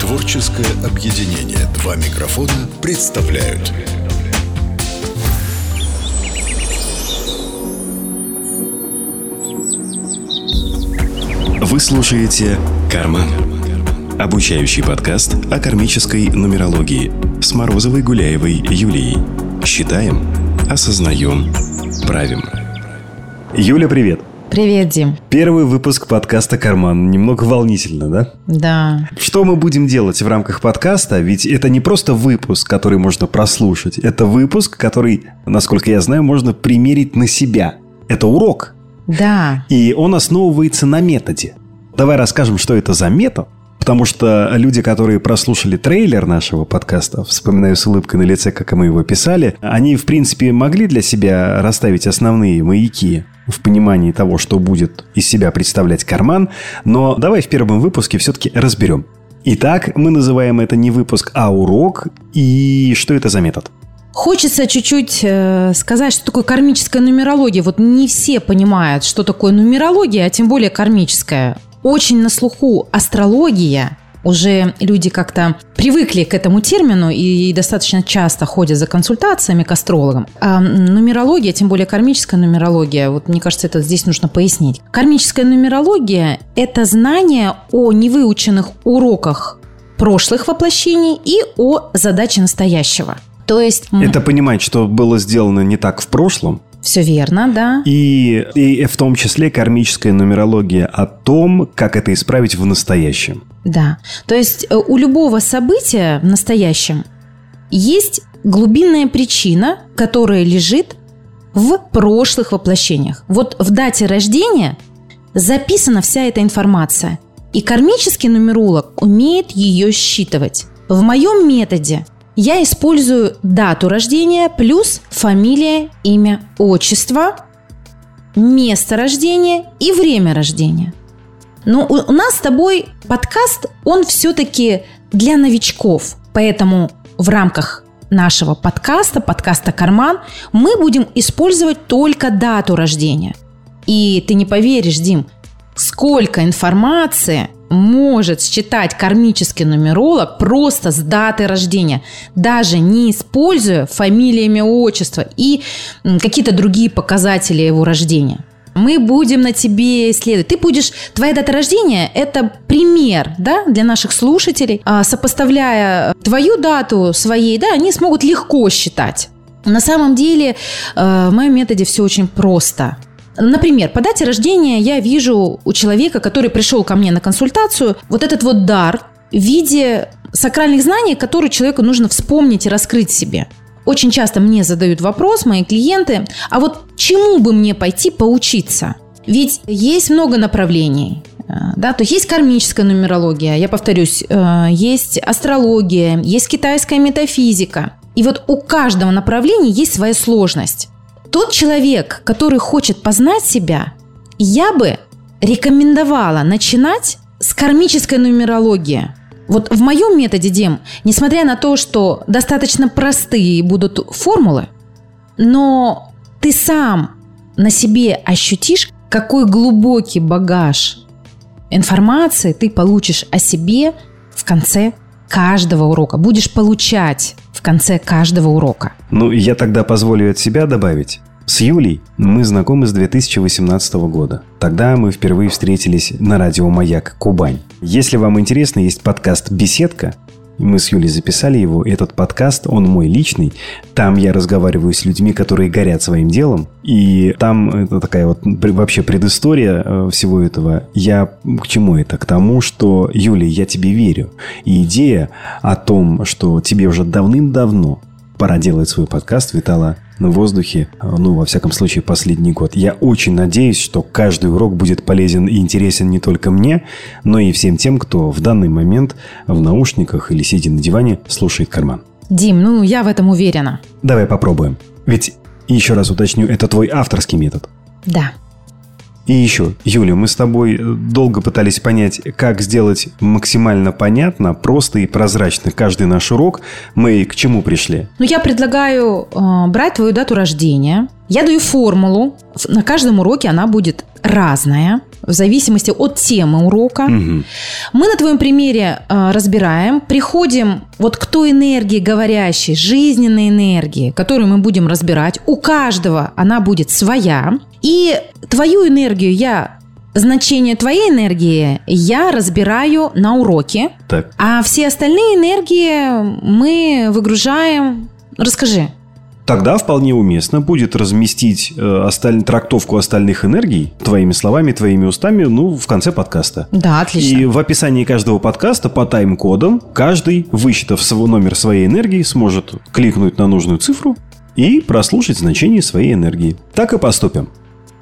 Творческое объединение «Два микрофона» представляют Вы слушаете «Карман» Обучающий подкаст о кармической нумерологии с Морозовой Гуляевой Юлией. Считаем, осознаем, правим. Юля, привет! Привет, Дим. Первый выпуск подкаста «Карман». Немного волнительно, да? Да. Что мы будем делать в рамках подкаста? Ведь это не просто выпуск, который можно прослушать. Это выпуск, который, насколько я знаю, можно примерить на себя. Это урок. Да. И он основывается на методе. Давай расскажем, что это за метод, Потому что люди, которые прослушали трейлер нашего подкаста, вспоминаю с улыбкой на лице, как мы его писали, они, в принципе, могли для себя расставить основные маяки в понимании того, что будет из себя представлять карман. Но давай в первом выпуске все-таки разберем. Итак, мы называем это не выпуск, а урок. И что это за метод? Хочется чуть-чуть э, сказать, что такое кармическая нумерология. Вот не все понимают, что такое нумерология, а тем более кармическая очень на слуху астрология, уже люди как-то привыкли к этому термину и достаточно часто ходят за консультациями к астрологам. А нумерология, тем более кармическая нумерология, вот мне кажется, это здесь нужно пояснить. Кармическая нумерология – это знание о невыученных уроках прошлых воплощений и о задаче настоящего. То есть... Это понимать, что было сделано не так в прошлом, все верно, да. И, и в том числе кармическая нумерология о том, как это исправить в настоящем. Да. То есть э, у любого события в настоящем есть глубинная причина, которая лежит в прошлых воплощениях. Вот в дате рождения записана вся эта информация. И кармический нумеролог умеет ее считывать. В моем методе я использую дату рождения плюс фамилия, имя, отчество, место рождения и время рождения. Но у нас с тобой подкаст, он все-таки для новичков. Поэтому в рамках нашего подкаста, подкаста «Карман», мы будем использовать только дату рождения. И ты не поверишь, Дим, сколько информации может считать кармический нумеролог просто с даты рождения, даже не используя фамилия, имя, отчество и какие-то другие показатели его рождения. Мы будем на тебе исследовать. Ты будешь, твоя дата рождения – это пример да, для наших слушателей. А, сопоставляя твою дату своей, да, они смогут легко считать. На самом деле э, в моем методе все очень просто – Например, по дате рождения я вижу у человека, который пришел ко мне на консультацию, вот этот вот дар в виде сакральных знаний, которые человеку нужно вспомнить и раскрыть себе. Очень часто мне задают вопрос мои клиенты, а вот чему бы мне пойти поучиться? Ведь есть много направлений. Э, да, то есть есть кармическая нумерология, я повторюсь, э, есть астрология, есть китайская метафизика. И вот у каждого направления есть своя сложность тот человек, который хочет познать себя, я бы рекомендовала начинать с кармической нумерологии. Вот в моем методе, Дем, несмотря на то, что достаточно простые будут формулы, но ты сам на себе ощутишь, какой глубокий багаж информации ты получишь о себе в конце каждого урока. Будешь получать в конце каждого урока. Ну, я тогда позволю от себя добавить. С Юлей мы знакомы с 2018 года. Тогда мы впервые встретились на радио «Маяк» Кубань. Если вам интересно, есть подкаст «Беседка», мы с Юлей записали его. Этот подкаст, он мой личный. Там я разговариваю с людьми, которые горят своим делом. И там это такая вот вообще предыстория э, всего этого. Я к чему это? К тому, что, Юлия, я тебе верю. И идея о том, что тебе уже давным-давно пора делать свой подкаст, витала на воздухе, ну, во всяком случае, последний год. Я очень надеюсь, что каждый урок будет полезен и интересен не только мне, но и всем тем, кто в данный момент в наушниках или сидя на диване слушает карман. Дим, ну, я в этом уверена. Давай попробуем. Ведь, еще раз уточню, это твой авторский метод. Да. И еще, Юля, мы с тобой э, долго пытались понять, как сделать максимально понятно, просто и прозрачно каждый наш урок. Мы к чему пришли? Ну, я предлагаю э, брать твою дату рождения. Я даю формулу. На каждом уроке она будет разная. В зависимости от темы урока. Мгм. Мы на твоем примере э, разбираем, приходим вот к той энергии говорящей, жизненной энергии, которую мы будем разбирать. У каждого она будет своя. И твою энергию я, значение твоей энергии я разбираю на уроке, Так. а все остальные энергии мы выгружаем. Расскажи. Тогда вполне уместно будет разместить э, осталь- трактовку остальных энергий твоими словами, твоими устами, ну, в конце подкаста. Да, отлично. И в описании каждого подкаста по тайм-кодам каждый, высчитав свой номер своей энергии, сможет кликнуть на нужную цифру и прослушать значение своей энергии. Так и поступим.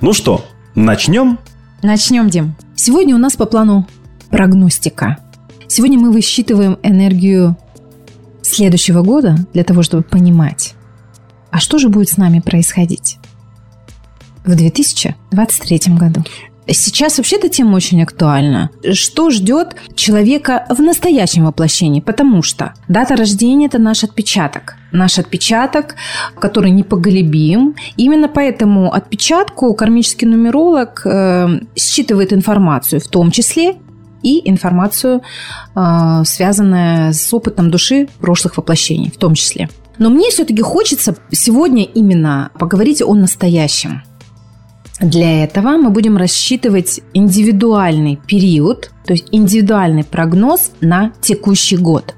Ну что, начнем? Начнем, Дим. Сегодня у нас по плану прогностика. Сегодня мы высчитываем энергию следующего года для того, чтобы понимать, а что же будет с нами происходить в 2023 году. Сейчас вообще эта тема очень актуальна. Что ждет человека в настоящем воплощении? Потому что дата рождения – это наш отпечаток. Наш отпечаток, который непоголебим. Именно по этому отпечатку кармический нумеролог э, считывает информацию, в том числе и информацию, э, связанную с опытом души прошлых воплощений, в том числе. Но мне все-таки хочется сегодня именно поговорить о настоящем. Для этого мы будем рассчитывать индивидуальный период, то есть индивидуальный прогноз на текущий год.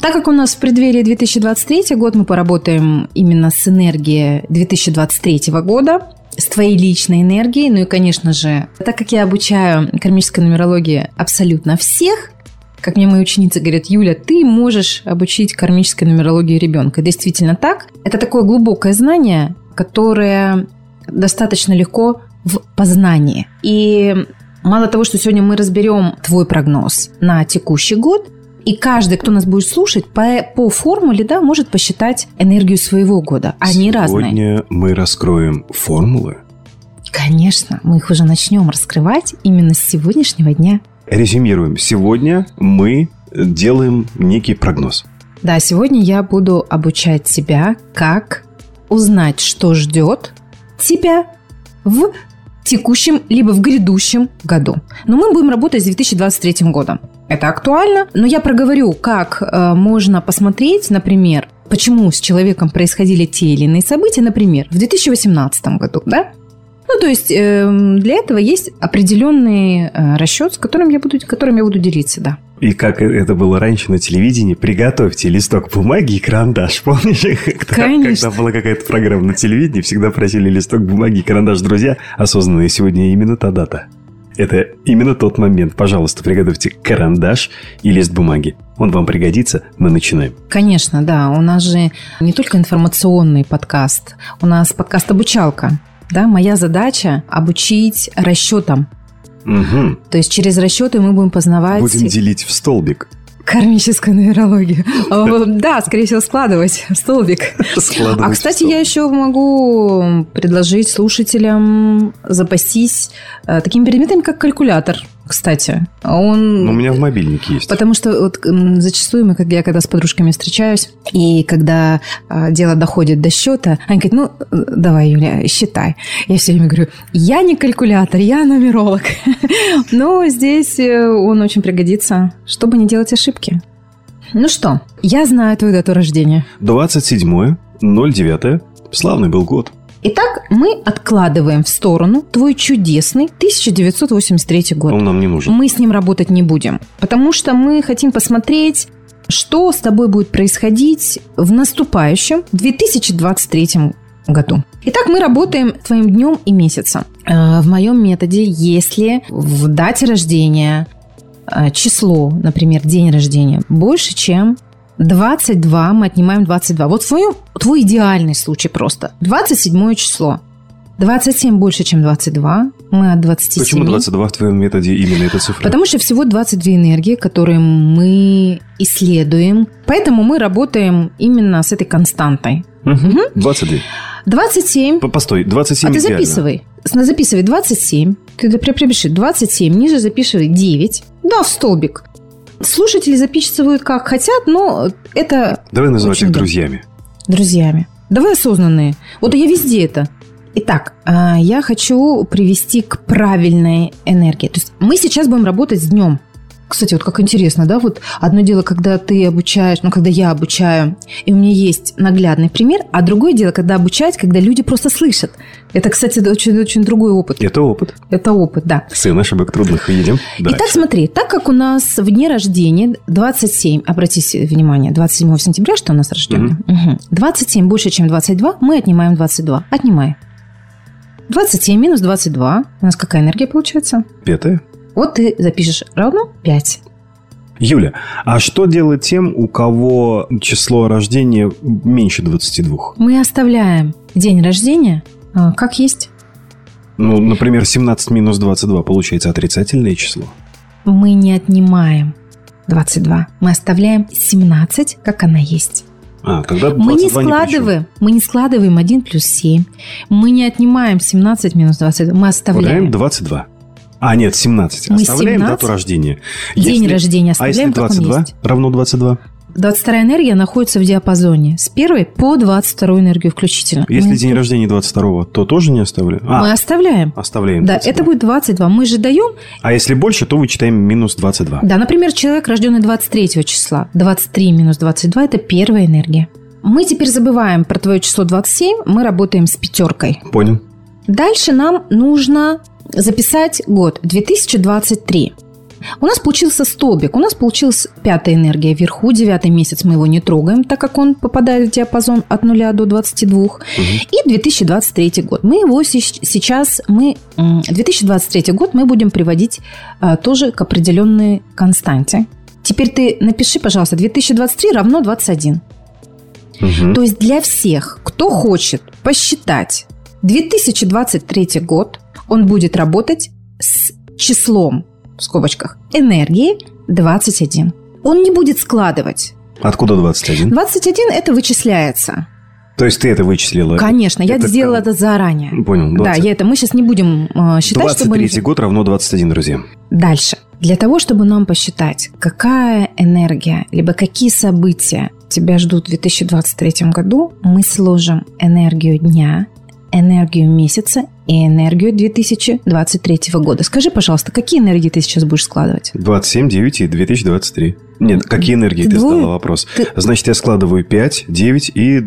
Так как у нас в преддверии 2023 год, мы поработаем именно с энергией 2023 года, с твоей личной энергией. Ну и, конечно же, так как я обучаю кармической нумерологии абсолютно всех, как мне мои ученицы говорят, Юля, ты можешь обучить кармической нумерологии ребенка. Действительно так. Это такое глубокое знание, которое достаточно легко в познании. И мало того, что сегодня мы разберем твой прогноз на текущий год, и каждый, кто нас будет слушать, по, по формуле да, может посчитать энергию своего года. Они разные. Сегодня мы раскроем формулы. Конечно, мы их уже начнем раскрывать именно с сегодняшнего дня. Резюмируем. Сегодня мы делаем некий прогноз. Да, сегодня я буду обучать тебя, как узнать, что ждет тебя в текущем либо в грядущем году. Но мы будем работать с 2023 годом. Это актуально, но я проговорю, как э, можно посмотреть, например, почему с человеком происходили те или иные события, например, в 2018 году, да? Ну, то есть э, для этого есть определенный э, расчет, с которым я буду, которым я буду делиться, да. И как это было раньше на телевидении, приготовьте листок бумаги и карандаш. Помнишь, когда, когда была какая-то программа на телевидении, всегда просили листок бумаги и карандаш. Друзья, осознанные сегодня именно та дата. Это именно тот момент. Пожалуйста, приготовьте карандаш и лист бумаги. Он вам пригодится. Мы начинаем. Конечно, да. У нас же не только информационный подкаст, у нас подкаст-обучалка. Да, моя задача обучить расчетам. Угу. То есть через расчеты мы будем познавать Будем делить в столбик. кармическую нумерологию. О, Да, скорее всего, складывать столбик. Складывать А, кстати, столбик. я еще могу предложить слушателям запастись э, такими предметами, как калькулятор, кстати. Он... Ну, у меня в мобильнике есть. Потому что вот зачастую мы, как я когда с подружками встречаюсь, и когда а, дело доходит до счета, они говорят, ну, давай, Юля, считай. Я все время говорю, я не калькулятор, я нумеролог. Но здесь э, он очень пригодится, чтобы не делать ошибки. Ну что, я знаю твою дату рождения. 27.09. Славный был год. Итак, мы откладываем в сторону твой чудесный 1983 год. Он нам не нужен. Мы с ним работать не будем, потому что мы хотим посмотреть, что с тобой будет происходить в наступающем 2023 году. Итак, мы работаем твоим днем и месяцем. Э, В моем методе, если в дате рождения э, число, например, день рождения, больше, чем 22, мы отнимаем 22. Вот твой, твой идеальный случай просто. 27 число. 27 больше, чем 22. Мы от 27. Почему 22 в твоем методе именно эта цифра? Потому что всего 22 энергии, которые мы исследуем. Поэтому мы работаем именно с этой константой. Мгм. 22. 27. По- Постой, 27 а ты записывай. С- Записывай 27. Ты при- припиши 27, ниже записывай 9. Да, в столбик. Слушатели записывают как хотят, но это Давай называть их друзьями. друзьями. Давай осознанные. Вот я везде это. Итак, а, я хочу привести к правильной энергии. То есть мы сейчас будем работать с днем. Кстати, вот как интересно, да, вот одно дело, когда ты обучаешь, ну, когда я обучаю, и у меня есть наглядный пример, а другое дело, когда обучать, когда люди просто слышат. Это, кстати, очень-очень другой опыт. Это опыт. Это опыт, да. Сын ошибок трудных видим. Итак, смотри, так как у нас в дне рождения 27, обратите внимание, 27 сентября, что у нас рождение? Угу. 27 больше, чем 22, мы отнимаем 22. Отнимай. 27 минус 22. У нас какая энергия получается? Пятая. Вот ты запишешь равно 5. Юля, а что делать тем, у кого число рождения меньше 22? Мы оставляем день рождения а, как есть. Ну, например, 17 минус 22 получается отрицательное число. Мы не отнимаем 22. Мы оставляем 17, как она есть. А, тогда мы не складываем, мы не складываем 1 плюс 7. Мы не отнимаем 17 минус 22. Мы оставляем. Оставляем 22. А, нет, 17. Мы Оставляем 17. дату рождения. День Если- рождения А если оставляем, как он 22 есть. равно 22? 22 энергия находится в диапазоне с 1 по 22 энергию включительно. Если мы, день рождения 22, то тоже не оставляем? А, мы оставляем. оставляем Да, 22. это будет 22. Мы же даем, А если больше, то вычитаем минус 22. да, например, человек, рожденный 23 числа. 23 минус 22 – это первая энергия. Мы теперь забываем про твое число 27, мы работаем с пятеркой. Понял. Дальше нам нужно записать год 2023. У нас получился столбик, у нас получилась пятая энергия вверху, девятый месяц мы его не трогаем, так как он попадает в диапазон от 0 до 22. И 2023 год. Мы его сейчас, мы, м, 2023 год мы будем приводить а, тоже к определенной константе. Теперь ты напиши, пожалуйста, 2023 равно 21. Мгм. То есть для всех, кто хочет посчитать 2023 год, он будет работать с числом, в скобочках, энергии 21. Он не будет складывать. Откуда 21? 21 это вычисляется. То есть ты это вычислила? Конечно, я это сделала как? это заранее. Понял. Да, 20. я это мы сейчас не будем э, считать, чтобы... 23 год равно 21, друзья. Дальше. Для того, чтобы нам посчитать, какая энергия, либо какие события тебя ждут в 2023 году, мы сложим энергию дня, энергию месяца и энергию 2023 года. Скажи, пожалуйста, какие энергии ты сейчас будешь складывать? 27, 9 и 2023. Нет, какие энергии ты Двое. задала вопрос? Ты- Значит, я складываю 5, 9 и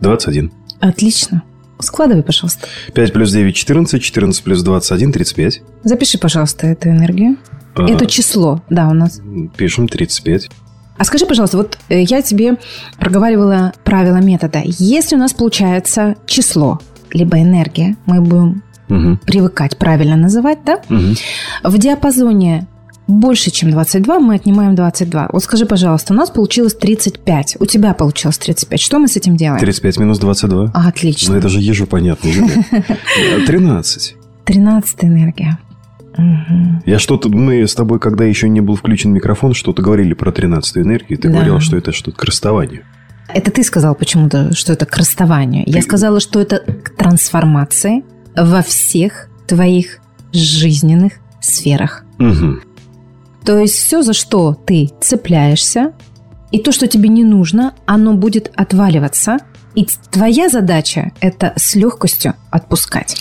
21. Отлично. Складывай, пожалуйста. 5 плюс 9 – 14, 14 плюс 21 – 35. Запиши, пожалуйста, эту энергию. А, Это число, да, у нас. Пишем 35. А скажи, пожалуйста, вот э, я тебе проговаривала правила метода. Если у нас получается число, либо энергия, мы будем Мгм, привыкать правильно называть, да? мгм. В диапазоне больше, чем 22, мы отнимаем 22. Вот скажи, пожалуйста, у нас получилось 35. У тебя получилось 35. Что мы с этим делаем? 35 минус 22. А, Отлично. Ну, это же ежу понятно. Юля. Э, 13. 13 энергия. Мгм. Я что-то... Мы с тобой, когда еще не был включен микрофон, что-то говорили про 13 энергию. Ты Да. говорила, что это что-то к расставанию. Это ты сказал почему-то, что это к расставанию. Я сказала, что это к трансформации во всех твоих жизненных сферах. Мгм. То есть все, за что ты цепляешься, и то, что тебе не нужно, оно будет отваливаться. И твоя задача – это с легкостью отпускать.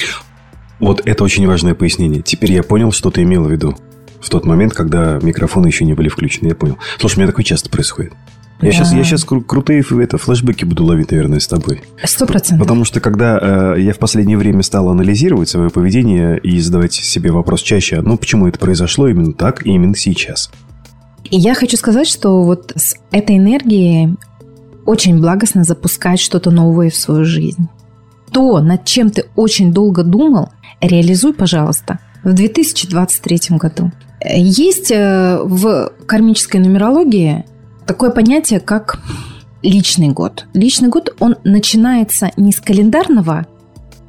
Вот это очень важное пояснение. Теперь я понял, что ты имела в виду. В тот момент, когда микрофоны еще не были включены, я понял. Слушай, у меня такое часто происходит. Я Да. сейчас, я сейчас крутые ф- это, флешбеки буду ловить, наверное, с тобой. Сто процентов. Потому что когда э, я в последнее время стал анализировать свое поведение и задавать себе вопрос чаще, ну почему это произошло именно так и именно сейчас? И я хочу сказать, что вот с этой энергией очень благостно запускать что-то новое в свою жизнь. То, над чем ты очень долго думал, реализуй, пожалуйста, в 2023 году. Есть э, в кармической нумерологии такое понятие, как личный год. Личный год, он начинается не с календарного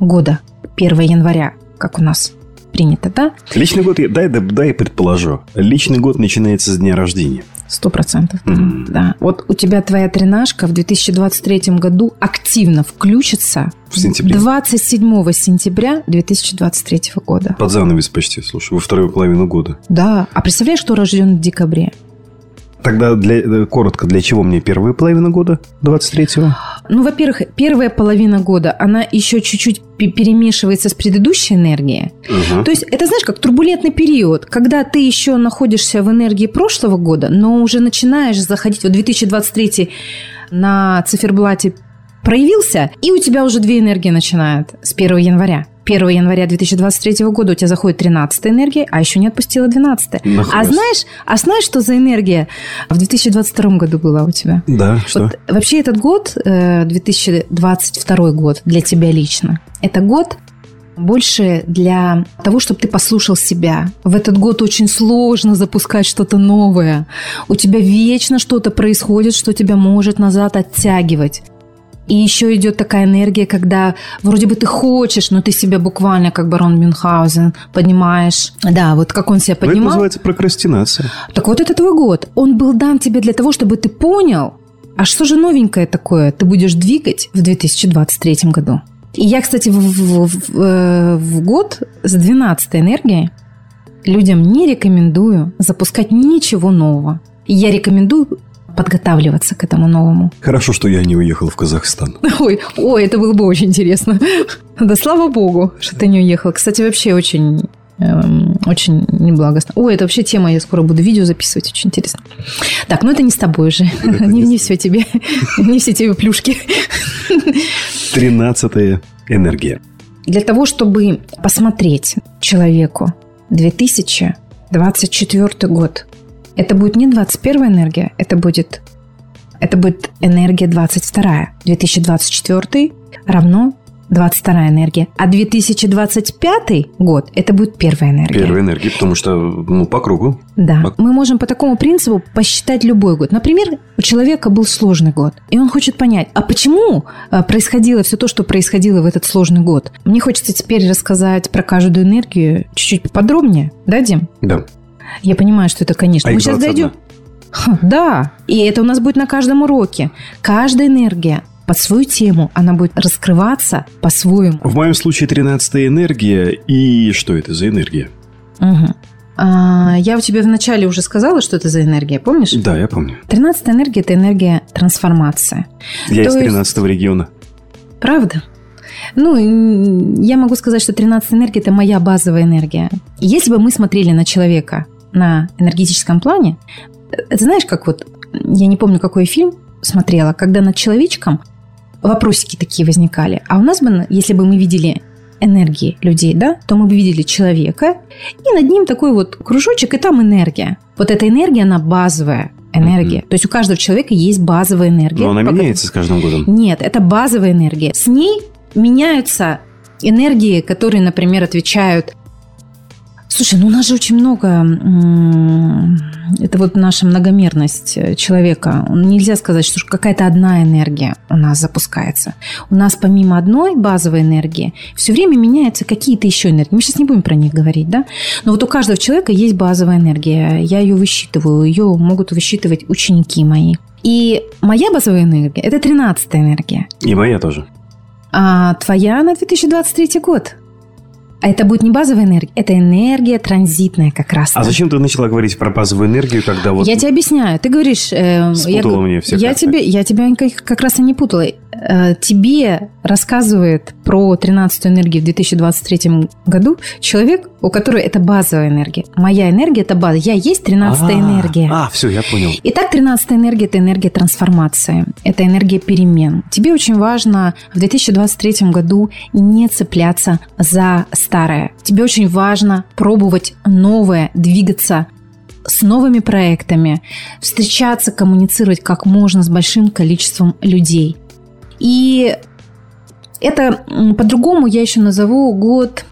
года, 1 января, как у нас принято, да? Личный год, я- дай, да- дай предположу. Личный год начинается с дня рождения. Сто процентов. да. Мгм. Да. Вот у тебя твоя тренажка в 2023 году активно включится В сентябре. 27 сентября 2023 года. Под занавес почти, слушай, во вторую половину года. Да. А представляешь, кто рожден в декабре? Тогда для, э, коротко, для чего мне первая половина года 23-го? Ну, во-первых, первая половина года, она еще чуть-чуть перемешивается с предыдущей энергией. Угу. То есть это, знаешь, как турбулентный период, когда ты еще находишься в энергии прошлого года, но уже начинаешь заходить, вот 2023 на циферблате проявился, и у тебя уже две энергии начинают с 1 января. 1 января 2023 года у тебя заходит 13 энергия, а еще не отпустила 12 А знаешь, а знаешь, что за энергия в 2022 году была у тебя? Да, что? Вот, вообще этот год, 2022 э, год для тебя лично, это год больше для того, чтобы ты послушал себя. В этот год очень сложно запускать что-то новое. У тебя вечно что-то происходит, что тебя может назад оттягивать. И еще идет такая энергия, когда вроде бы ты хочешь, но ты себя буквально, как барон Мюнхгаузен, поднимаешь. Да, вот как он себя поднимал. Но это называется прокрастинация. Так вот это твой год. Он был дан тебе для того, чтобы ты понял, а что же новенькое такое ты будешь двигать в 2023 году. И я, кстати, в, в, в, э, в год с 12 энергией людям не рекомендую запускать ничего нового. Я рекомендую подготавливаться к этому новому. Хорошо, что я не уехал в Казахстан. Ой, ой, это было бы очень интересно. Да слава богу, что ты не уехал. Кстати, вообще очень эм, очень неблагостно. Ой, это вообще тема, я скоро буду видео записывать, очень интересно. Так, ну это не с тобой же. Не, не все тебе, не все тебе плюшки. Тринадцатая энергия. Для того, чтобы посмотреть человеку 2024 год, это будет не 21 энергия, это будет, это будет энергия 22. 2024 равно 22 энергия. А 2025 год это будет первая энергия. Первая энергия, потому что ну, по кругу. Да. По... Мы можем по такому принципу посчитать любой год. Например, у человека был сложный год, и он хочет понять, а почему а, происходило все то, что происходило в этот сложный год. Мне хочется теперь рассказать про каждую энергию чуть-чуть подробнее. Да, Дим? Да. Я понимаю, что это, конечно. А Мы сейчас дойдем. Да, и это у нас будет на каждом уроке. Каждая энергия под свою тему, она будет раскрываться по-своему. В моем случае 13 энергия. И что это за энергия? Угу. А, я у тебя вначале уже сказала, что это за энергия, помнишь? Да, я помню. 13 энергия – это энергия трансформации. Я То из 13 есть... региона. Правда? Ну, я могу сказать, что 13 энергия – это моя базовая энергия. Если бы мы смотрели на человека на энергетическом плане, это знаешь, как вот, я не помню, какой фильм смотрела, когда над человечком вопросики такие возникали. А у нас бы, если бы мы видели энергии людей, да, то мы бы видели человека, и над ним такой вот кружочек, и там энергия. Вот эта энергия, она базовая энергия. Mm-hmm. То есть у каждого человека есть базовая энергия. Но она пока... меняется с каждым годом. Нет, это базовая энергия. С ней меняются энергии, которые, например, отвечают Слушай, ну у нас же очень много, это вот наша многомерность э, человека. Нельзя сказать, что какая-то одна энергия у нас запускается. У нас помимо одной базовой энергии все время меняются какие-то еще энергии. Мы сейчас не будем про них говорить, да? Но вот у каждого человека есть базовая энергия. Я ее высчитываю, ее могут высчитывать ученики мои. И моя базовая энергия – это 13 энергия. И моя тоже. А твоя на 2023 год – а это будет не базовая энергия, это энергия транзитная как раз. А зачем ты начала говорить про базовую энергию, когда вот... Я тебе объясняю. Ты говоришь... Э, Спутала я, мне все я тебе, я тебя как, как раз и не путала. Э, тебе рассказывает про 13-ю энергию в 2023 году человек, у которого это базовая энергия. Моя энергия – это база. Я есть 13-я энергия. А, все, я понял. Итак, 13-я энергия – это энергия трансформации. Это энергия перемен. Тебе очень важно в 2023 году не цепляться за старое. Тебе очень важно пробовать новое, двигаться с новыми проектами, встречаться, коммуницировать как можно с большим количеством людей. И это по-другому я еще назову год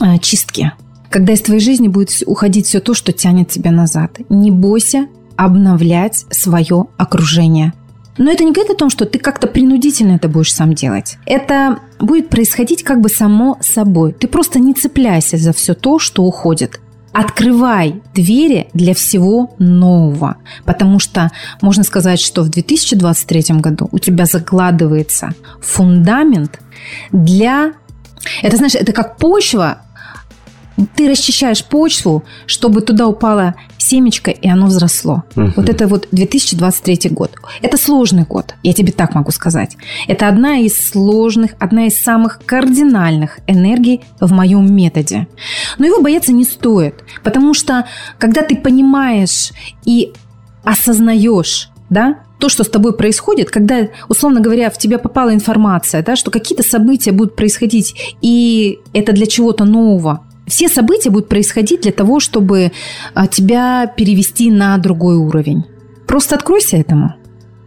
а, чистки. Когда из твоей жизни будет уходить все то, что тянет тебя назад. Не бойся обновлять свое окружение. Но это не говорит о том, что ты как-то принудительно это будешь сам делать. Это будет происходить как бы само собой. Ты просто не цепляйся за все то, что уходит. Открывай двери для всего нового, потому что можно сказать, что в 2023 году у тебя закладывается фундамент для... Это, знаешь, это как почва Ты расчищаешь почву, чтобы туда упала семечко, и оно взросло. Мгм. Вот это вот 2023 год. Это сложный год, я тебе так могу сказать. Это одна из сложных, одна из самых кардинальных энергий в моем методе. Но его бояться не стоит, потому что когда ты понимаешь и осознаешь, да, то, что с тобой происходит, когда, условно говоря, в тебя попала информация, да, что какие-то события будут происходить, и это для чего-то нового. Все события будут происходить для того, чтобы а, тебя перевести на другой уровень. Просто откройся этому.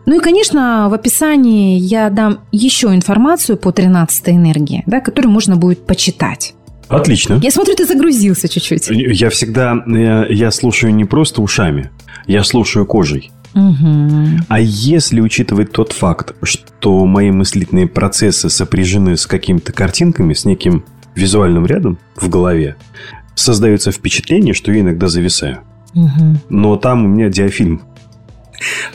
Ну и, конечно, в описании я дам еще информацию по 13 энергии, да, которую можно будет почитать. Отлично. Я смотрю, ты загрузился чуть-чуть. Я всегда, я, я слушаю не просто ушами, я слушаю кожей. Мгм. А если учитывать тот факт, что мои мыслительные процессы сопряжены с какими-то картинками, с неким визуальным рядом в голове, создается впечатление, что я иногда зависаю. Мгм. Но там у меня диафильм.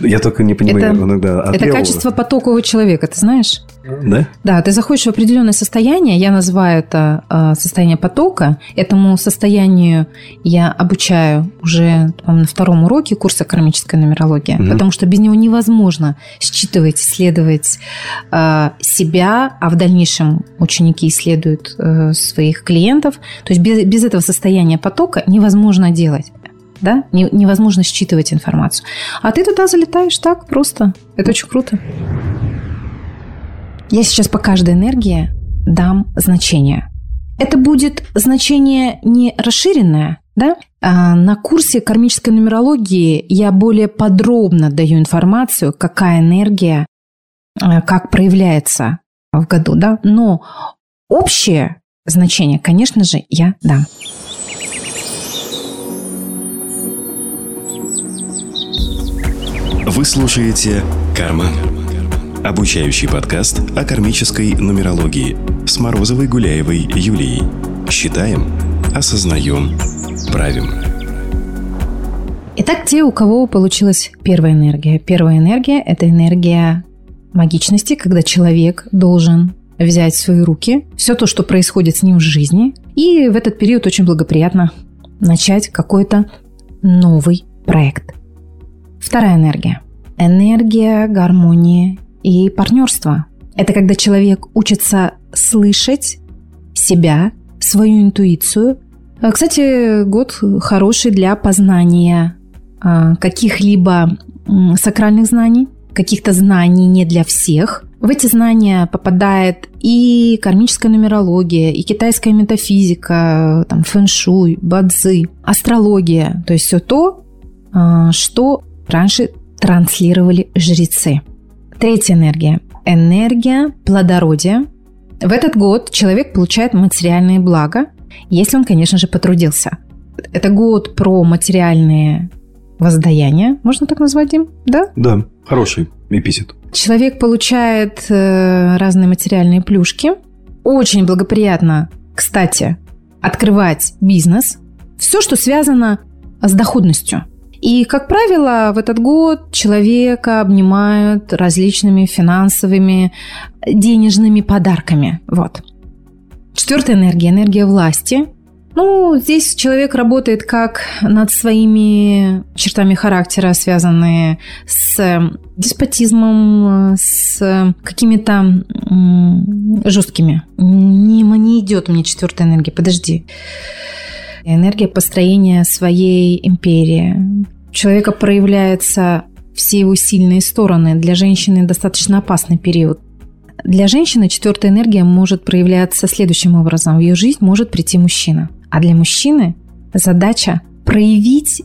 Я только не понимаю Это- иногда от Это левого. качество потокового человека, ты знаешь? Да? Да, ты заходишь в определенное состояние, я называю это э, состояние потока. Этому состоянию я обучаю уже на втором уроке курса кармическая нумерология, Мгм. потому что без него невозможно считывать, исследовать э, себя, а в дальнейшем ученики исследуют э, своих клиентов. То есть без, без этого состояния потока невозможно делать. Да? Не- невозможно считывать информацию. А ты туда залетаешь так просто. Это очень круто. Я сейчас по каждой энергии дам значение. Это будет значение не расширенное, да? А на курсе кармической нумерологии я более подробно даю информацию, какая энергия, а, как проявляется в году, да? Но общее значение, конечно же, я дам. Вы слушаете «Карман». Обучающий подкаст о кармической нумерологии с Морозовой Гуляевой Юлией. Считаем, осознаем, правим. Итак, те, у кого получилась первая энергия. Первая энергия – это энергия магичности, когда человек должен взять в свои руки все то, что происходит с ним в жизни, и в этот период очень благоприятно начать какой-то новый проект. Вторая энергия. Энергия гармонии и партнерства. Это когда человек учится слышать себя, свою интуицию. А, Кстати, год хороший для познания а, каких-либо сакральных знаний, каких-то знаний не для всех. В эти знания попадает и кармическая нумерология, и китайская метафизика, там, фэн-шуй, бадзи, астрология. То есть все то, а, что раньше транслировали жрецы. Третья энергия. Энергия плодородия. В этот год человек получает материальные блага, если он, конечно же, потрудился. Это год про материальные воздаяния, можно так назвать, Дим? Да? Да, хороший эпитет. Человек получает э, разные материальные плюшки. Очень благоприятно, кстати, открывать бизнес. Все, что связано с доходностью. И, как правило, в этот год человека обнимают различными финансовыми, денежными подарками. Вот. Четвертая энергия – энергия власти. Ну, здесь человек работает как над своими чертами характера, связанные с деспотизмом, с какими-то жесткими. Не, не идет мне четвертая энергия, подожди. Энергия построения своей империи. У человека проявляются все его сильные стороны. Для женщины достаточно опасный период. Для женщины четвертая энергия может проявляться следующим образом. В ее жизнь может прийти мужчина. А для мужчины задача проявить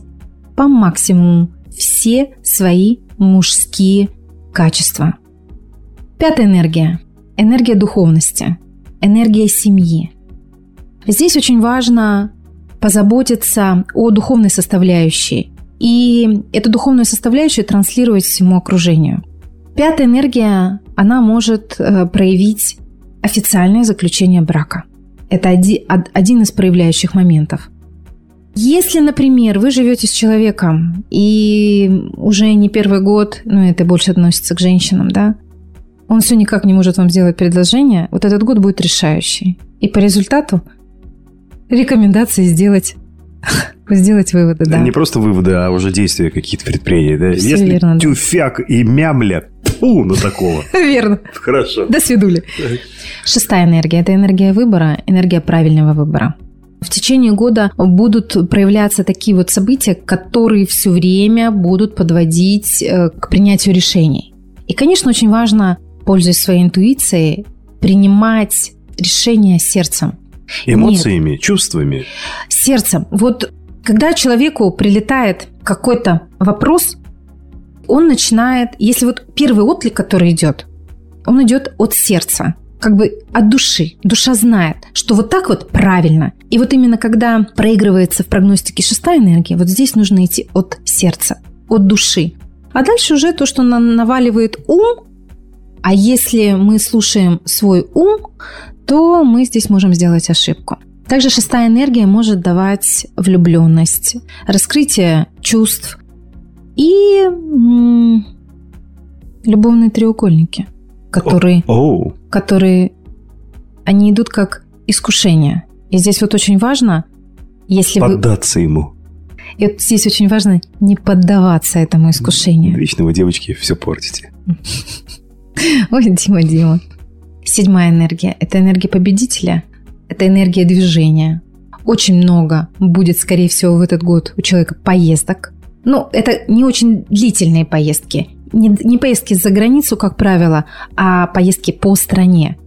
по максимуму все свои мужские качества. Пятая энергия – энергия духовности, энергия семьи. Здесь очень важно позаботиться о духовной составляющей и эту духовную составляющую транслировать всему окружению. Пятая энергия, она может э, проявить официальное заключение брака. Это оди- од- один из проявляющих моментов. Если, например, вы живете с человеком и уже не первый год, ну это больше относится к женщинам, да, он все никак не может вам сделать предложение, вот этот год будет решающий. И по результату рекомендации сделать сделать выводы, да. Не просто выводы, а уже действия какие-то предприятия. Да? Всё Если верно, да. тюфяк и мямля, фу, на такого. Верно. Хорошо. До свидули. Шестая энергия – это энергия выбора, энергия правильного выбора. В течение года будут проявляться такие вот события, которые все время будут подводить э, к принятию решений. И, конечно, очень важно, пользуясь своей интуицией, принимать решения сердцем. Эмоциями, чувствами. сердцем. Вот когда человеку прилетает какой-то вопрос, он начинает, если вот первый отклик, который идет, он идет от сердца, как бы от души. Душа знает, что вот так вот правильно. И вот именно когда проигрывается в прогностике шестая энергия, вот здесь нужно идти от сердца, от души. А дальше уже то, что на- наваливает ум, а если мы слушаем свой ум, то мы здесь можем сделать ошибку. Также шестая энергия может давать влюбленность, раскрытие чувств и м, любовные треугольники, которые, Оу, которые они идут как искушение. И здесь вот очень важно, если вы... поддаться ему. И вот здесь очень важно не поддаваться этому искушению. Вечно вы, девочки, все портите. Ой, Дима, Дима. Седьмая энергия – это энергия победителя, это энергия движения. Очень много будет, скорее всего, в этот год у человека поездок. Ну, это не очень длительные поездки. Не, не поездки за границу, как правило, а поездки по стране.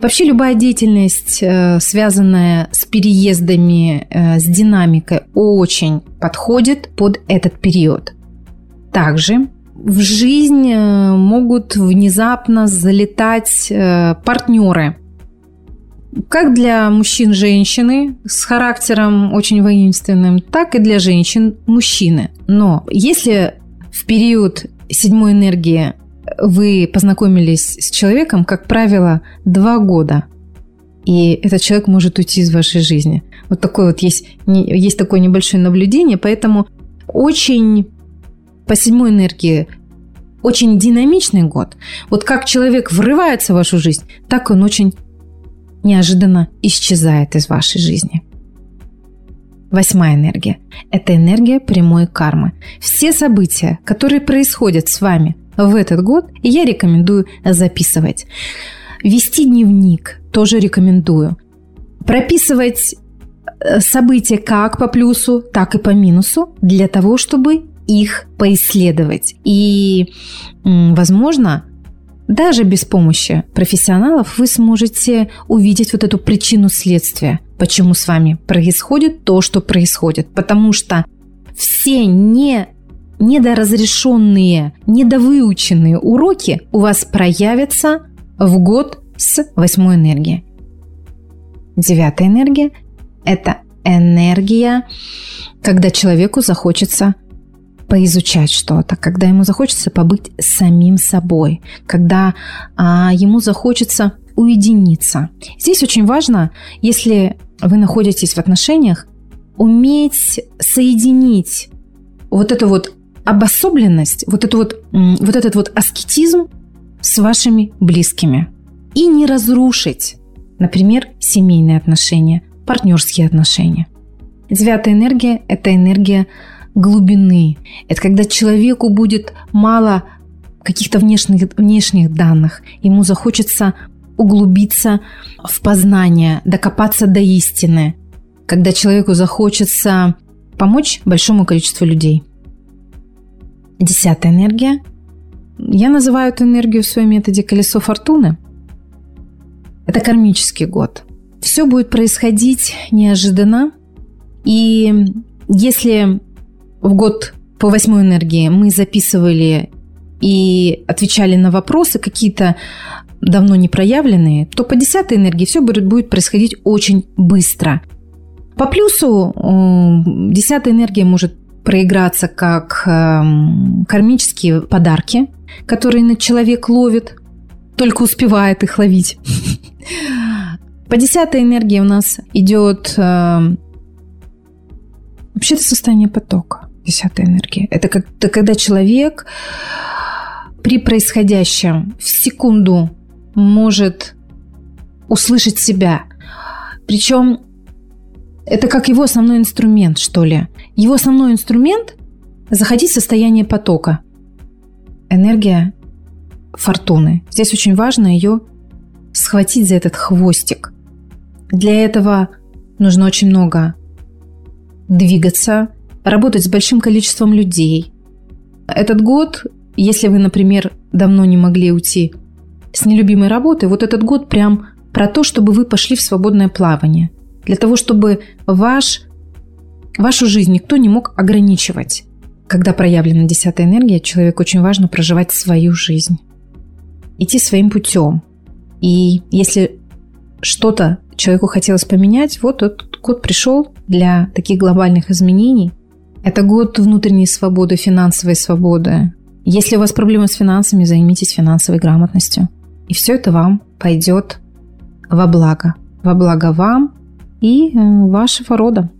Вообще любая деятельность, э, связанная с переездами, э, с динамикой, очень подходит под этот период. Также в жизнь э, могут внезапно залетать э, партнеры. Как для мужчин женщины с характером очень воинственным, так и для женщин мужчины. Но если в период седьмой энергии вы познакомились с человеком, как правило, два года, и этот человек может уйти из вашей жизни. Вот такое вот есть, есть такое небольшое наблюдение, поэтому очень по седьмой энергии очень динамичный год. Вот как человек врывается в вашу жизнь, так он очень неожиданно исчезает из вашей жизни. Восьмая энергия – это энергия прямой кармы. Все события, которые происходят с вами в этот год, я рекомендую записывать. Вести дневник тоже рекомендую. Прописывать э, события как по плюсу, так и по минусу для того, чтобы их поисследовать. И, возможно, даже без помощи профессионалов вы сможете увидеть вот эту причину следствия, почему с вами происходит то, что происходит. Потому что все не недоразрешенные, недовыученные уроки у вас проявятся в год с восьмой энергией. Девятая энергия – это энергия, когда человеку захочется поизучать что-то, когда ему захочется побыть самим собой, когда а, ему захочется уединиться. Здесь очень важно, если вы находитесь в отношениях, уметь соединить вот эту вот обособленность, вот, эту вот, вот этот вот аскетизм с вашими близкими. И не разрушить, например, семейные отношения, партнерские отношения. Девятая энергия – это энергия глубины. Это когда человеку будет мало каких-то внешних, внешних данных. Ему захочется углубиться в познание, докопаться до истины. Когда человеку захочется помочь большому количеству людей. Десятая энергия. Я называю эту энергию в своем методе колесо фортуны. Это кармический год. Все будет происходить неожиданно. И если в год по восьмой энергии мы записывали и отвечали на вопросы какие-то давно не проявленные, то по десятой энергии все будет происходить очень быстро. По плюсу десятая энергия может проиграться как эм, кармические подарки, которые человек ловит, только успевает их ловить. По десятой энергии у нас идет эм, вообще-то состояние потока. Десятая энергия. Это, как, это когда человек при происходящем в секунду может услышать себя. Причем Это как его основной инструмент, что ли. Его основной инструмент – заходить в состояние потока. Энергия фортуны. Здесь очень важно ее схватить за этот хвостик. Для этого нужно очень много двигаться, работать с большим количеством людей. Этот год, если вы, например, давно не могли уйти с нелюбимой работы, вот этот год прям про то, чтобы вы пошли в свободное плавание. Для того, чтобы ваш, вашу жизнь никто не мог ограничивать. Когда проявлена десятая энергия, человеку очень важно проживать свою жизнь. Идти своим путем. И если что-то человеку хотелось поменять, вот этот год пришел для таких глобальных изменений. Это год внутренней свободы, финансовой свободы. Если у вас проблемы с финансами, займитесь финансовой грамотностью. И все это вам пойдет во благо. Во благо вам и э, вашего рода.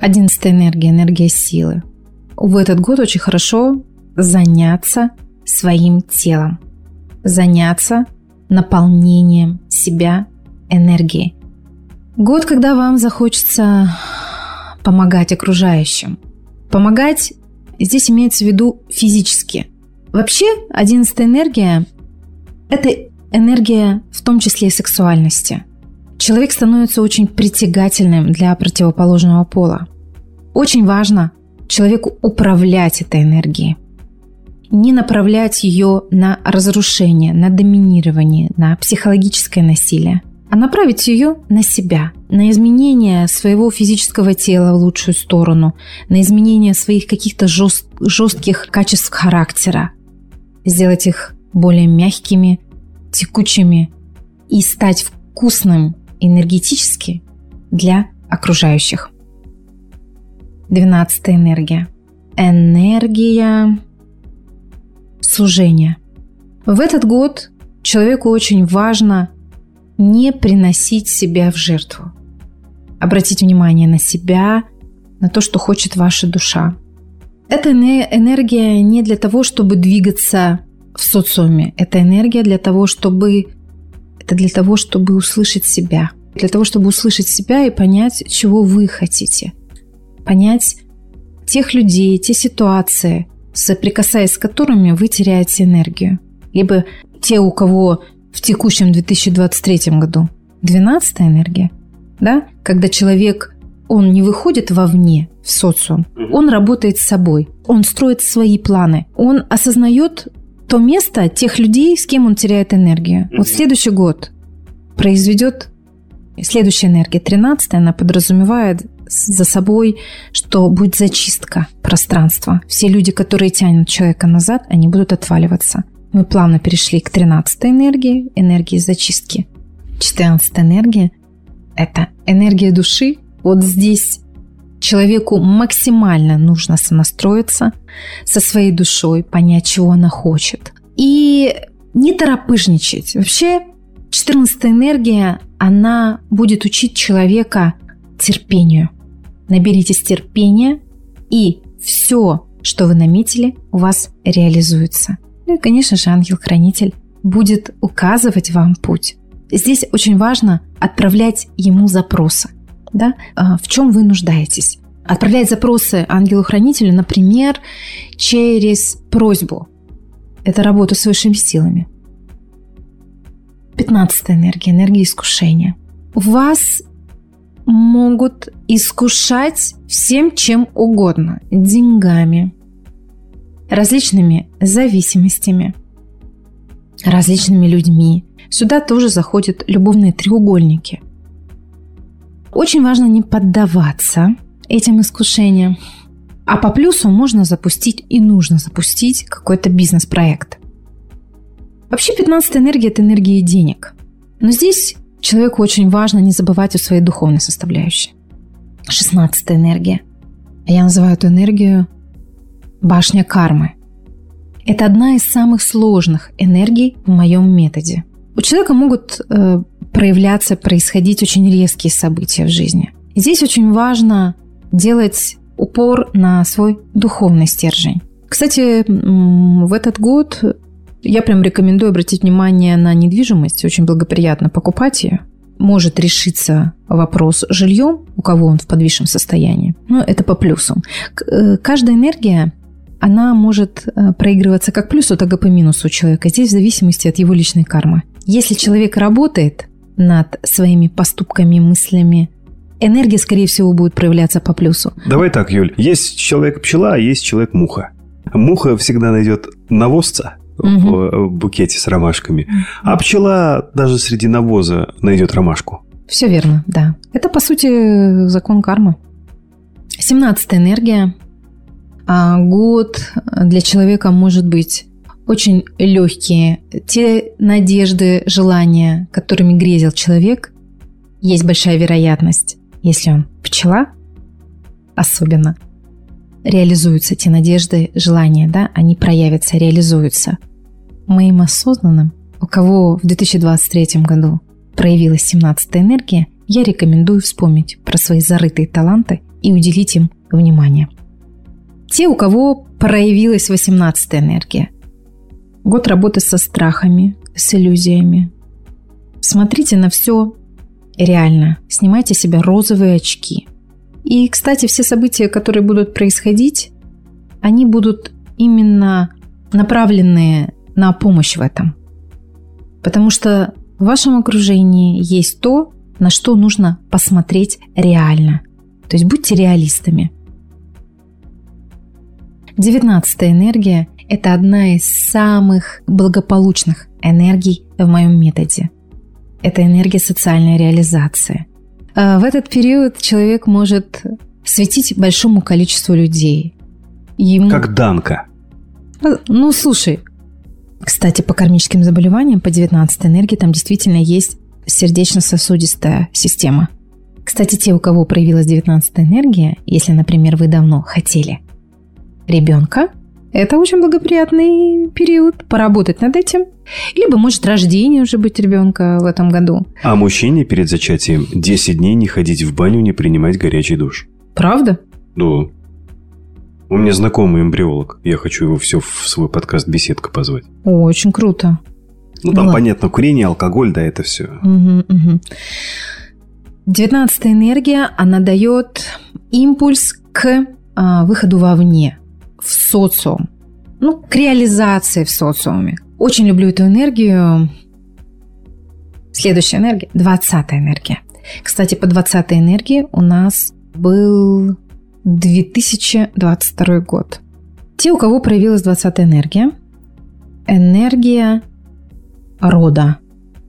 Одиннадцатая энергия, энергия силы. В этот год очень хорошо заняться своим телом. Заняться наполнением себя энергией. Год, когда вам захочется помогать окружающим. Помогать здесь имеется в виду физически. Вообще, одиннадцатая энергия – это энергия в том числе и сексуальности. Человек становится очень притягательным для противоположного пола. Очень важно человеку управлять этой энергией. Не направлять ее на разрушение, на доминирование, на психологическое насилие – а направить ее на себя, на изменение своего физического тела в лучшую сторону, на изменение своих каких-то жест, жестких качеств характера, сделать их более мягкими, текучими и стать вкусным энергетически для окружающих. Двенадцатая энергия. Энергия служения. В этот год человеку очень важно не приносить себя в жертву. Обратить внимание на себя, на то, что хочет ваша душа. Эта энергия не для того, чтобы двигаться в социуме. Это энергия для того, чтобы это для того, чтобы услышать себя. Для того, чтобы услышать себя и понять, чего вы хотите. Понять тех людей, те ситуации, соприкасаясь с которыми вы теряете энергию. Либо те, у кого в текущем 2023 году. Двенадцатая энергия, да, когда человек, он не выходит вовне, в социум, он работает с собой, он строит свои планы, он осознает то место тех людей, с кем он теряет энергию. Вот следующий год произведет следующая энергия, 13 она подразумевает за собой, что будет зачистка пространства. Все люди, которые тянут человека назад, они будут отваливаться. Мы плавно перешли к 13 энергии, энергии зачистки. 14 энергия – это энергия души. Вот здесь человеку максимально нужно сонастроиться со своей душой, понять, чего она хочет. И не торопыжничать. Вообще, 14 энергия, она будет учить человека терпению. Наберитесь терпения, и все, что вы наметили, у вас реализуется. Ну и, конечно же, ангел-хранитель будет указывать вам путь. Здесь очень важно отправлять ему запросы. Да? А, в чем вы нуждаетесь? Отправлять запросы ангелу-хранителю, например, через просьбу. Это работа с высшими силами. Пятнадцатая энергия, энергия искушения. Вас могут искушать всем чем угодно. Деньгами, различными зависимостями, различными людьми. Сюда тоже заходят любовные треугольники. Очень важно не поддаваться этим искушениям. А по плюсу можно запустить и нужно запустить какой-то бизнес-проект. Вообще 15 энергия – это энергия денег. Но здесь человеку очень важно не забывать о своей духовной составляющей. 16 энергия. Я называю эту энергию Башня кармы. Это одна из самых сложных энергий в моем методе. У человека могут э, проявляться, происходить очень резкие события в жизни. здесь очень важно делать упор на свой духовный стержень. Кстати, в этот год я прям рекомендую обратить внимание на недвижимость. Очень благоприятно покупать ее. может решиться вопрос жильем, у кого он в подвижном состоянии. Ну, это по плюсам. К- Каждая энергия она может э, проигрываться как плюсу, так и по минусу у человека. Здесь в зависимости от его личной кармы. Если человек работает над своими поступками, мыслями, энергия, скорее всего, будет проявляться по плюсу. Давай так, Юль. Есть человек-пчела, а есть человек-муха. Муха всегда найдет навозца Мгм. в букете с ромашками, а пчела даже среди навоза найдет ромашку. Все верно, да. Это, по сути, закон кармы. 17 энергия. А год для человека может быть очень легкие. Те надежды, желания, которыми грезил человек, есть большая вероятность, если он пчела, особенно, реализуются те надежды, желания, да, они проявятся, реализуются. Моим осознанным, у кого в 2023 году проявилась 17 энергия, я рекомендую вспомнить про свои зарытые таланты и уделить им внимание. Те, у кого проявилась 18 энергия. Год работы со страхами, с иллюзиями. Смотрите на все реально. Снимайте с себя розовые очки. И, кстати, все события, которые будут происходить, они будут именно направленные на помощь в этом. Потому что в вашем окружении есть то, на что нужно посмотреть реально. То есть будьте реалистами. Девятнадцатая энергия – это одна из самых благополучных энергий в моем методе. Это энергия социальной реализации. А В этот период человек может светить большому количеству людей. Ему... Как Данка. Ну, слушай, кстати, по кармическим заболеваниям, по 19 энергии, там действительно есть сердечно-сосудистая система. Кстати, те, у кого проявилась 19 энергия, если, например, вы давно хотели ребенка, это очень благоприятный период поработать над этим. Либо, может, рождение уже быть ребенка в этом году. А мужчине перед зачатием 10 дней не ходить в баню, не принимать горячий душ. Правда? Да. У меня знакомый эмбриолог. Я хочу его все в свой подкаст «Беседка» позвать. О, очень круто. Ну, там, Ладно. понятно, курение, алкоголь, да, это все. Мгм, мгм. Девятнадцатая энергия, она дает импульс к а, выходу вовне, в социум, ну, к реализации в социуме. Очень люблю эту энергию. Следующая энергия, двадцатая энергия. Кстати, по двадцатой энергии у нас был 2022 год. Те, у кого проявилась двадцатая энергия, энергия рода.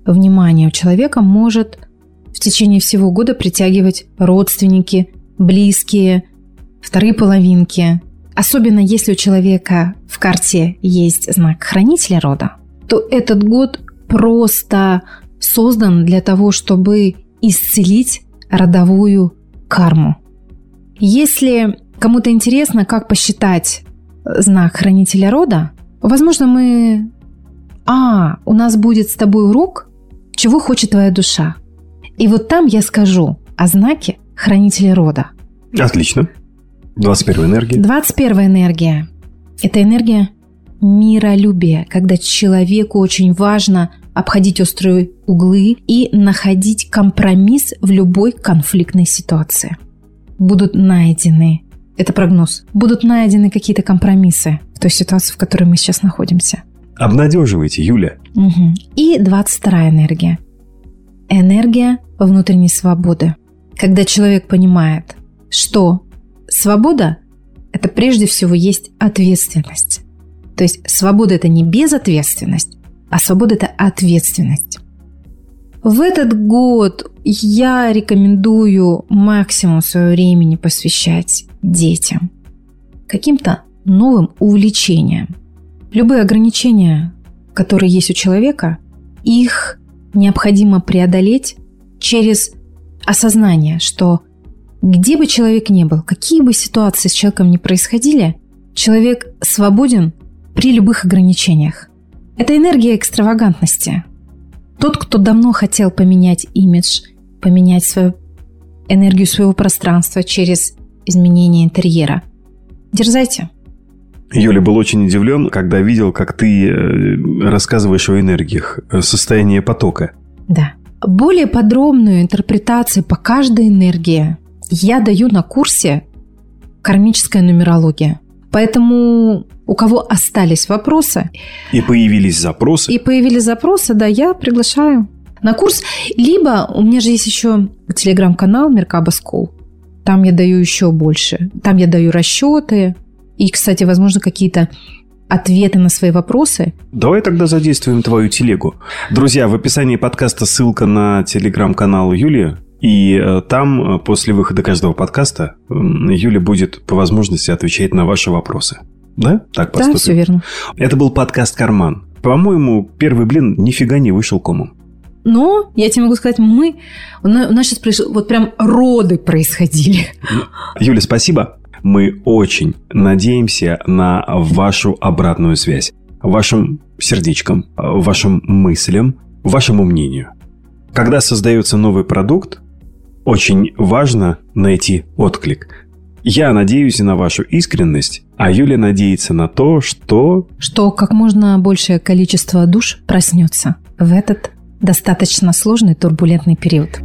Внимание у человека может в течение всего года притягивать родственники, близкие, вторые половинки. Особенно если у человека в карте есть знак хранителя рода, то этот год просто создан для того, чтобы исцелить родовую карму. Если кому-то интересно, как посчитать знак хранителя рода, возможно, мы... А, у нас будет с тобой урок, чего хочет твоя душа. И вот там я скажу о знаке хранителя рода. Отлично. 21 энергия. 21 энергия – это энергия миролюбия, когда человеку очень важно обходить острые углы и находить компромисс в любой конфликтной ситуации. Будут найдены, это прогноз, будут найдены какие-то компромиссы в той ситуации, в которой мы сейчас находимся. Обнадеживайте, Юля. Мгм. И 22 энергия. Энергия внутренней свободы. Когда человек понимает, что свобода – это прежде всего есть ответственность. То есть свобода – это не безответственность, а свобода – это ответственность. В этот год я рекомендую максимум своего времени посвящать детям, каким-то новым увлечениям. Любые ограничения, которые есть у человека, их необходимо преодолеть через осознание, что где бы человек ни был, какие бы ситуации с человеком ни происходили, человек свободен при любых ограничениях. Это энергия экстравагантности. Тот, кто давно хотел поменять имидж, поменять свою энергию своего пространства через изменение интерьера, дерзайте. Юля был очень удивлен, когда видел, как ты э, рассказываешь о энергиях, э, состояние потока. Да. более подробную интерпретацию по каждой энергии я даю на курсе «Кармическая нумерология». Поэтому у кого остались вопросы И появились запросы. и появились запросы, да, я приглашаю на курс. Либо у меня же есть еще телеграм-канал Меркаба School. Там я даю еще больше. Там я даю расчеты. И, кстати, возможно, какие-то ответы на свои вопросы. Давай тогда задействуем твою телегу. Друзья, в описании подкаста ссылка на телеграм-канал Юлии. И э, там э, после выхода каждого подкаста Юля будет по возможности отвечать на ваши вопросы. Да? Так Да, поступим? все верно. Это был подкаст «Карман». По-моему, первый блин нифига не вышел комом. Но я тебе могу сказать, мы... У нас сейчас произошло... Вот прям роды происходили. Юля, спасибо. Мы очень надеемся на вашу обратную связь. Вашим сердечком, вашим мыслям, вашему мнению. Когда создается новый продукт, очень важно найти отклик. Я надеюсь на вашу искренность, а Юля надеется на то, что Что как можно большее количество душ проснется в этот достаточно сложный турбулентный период.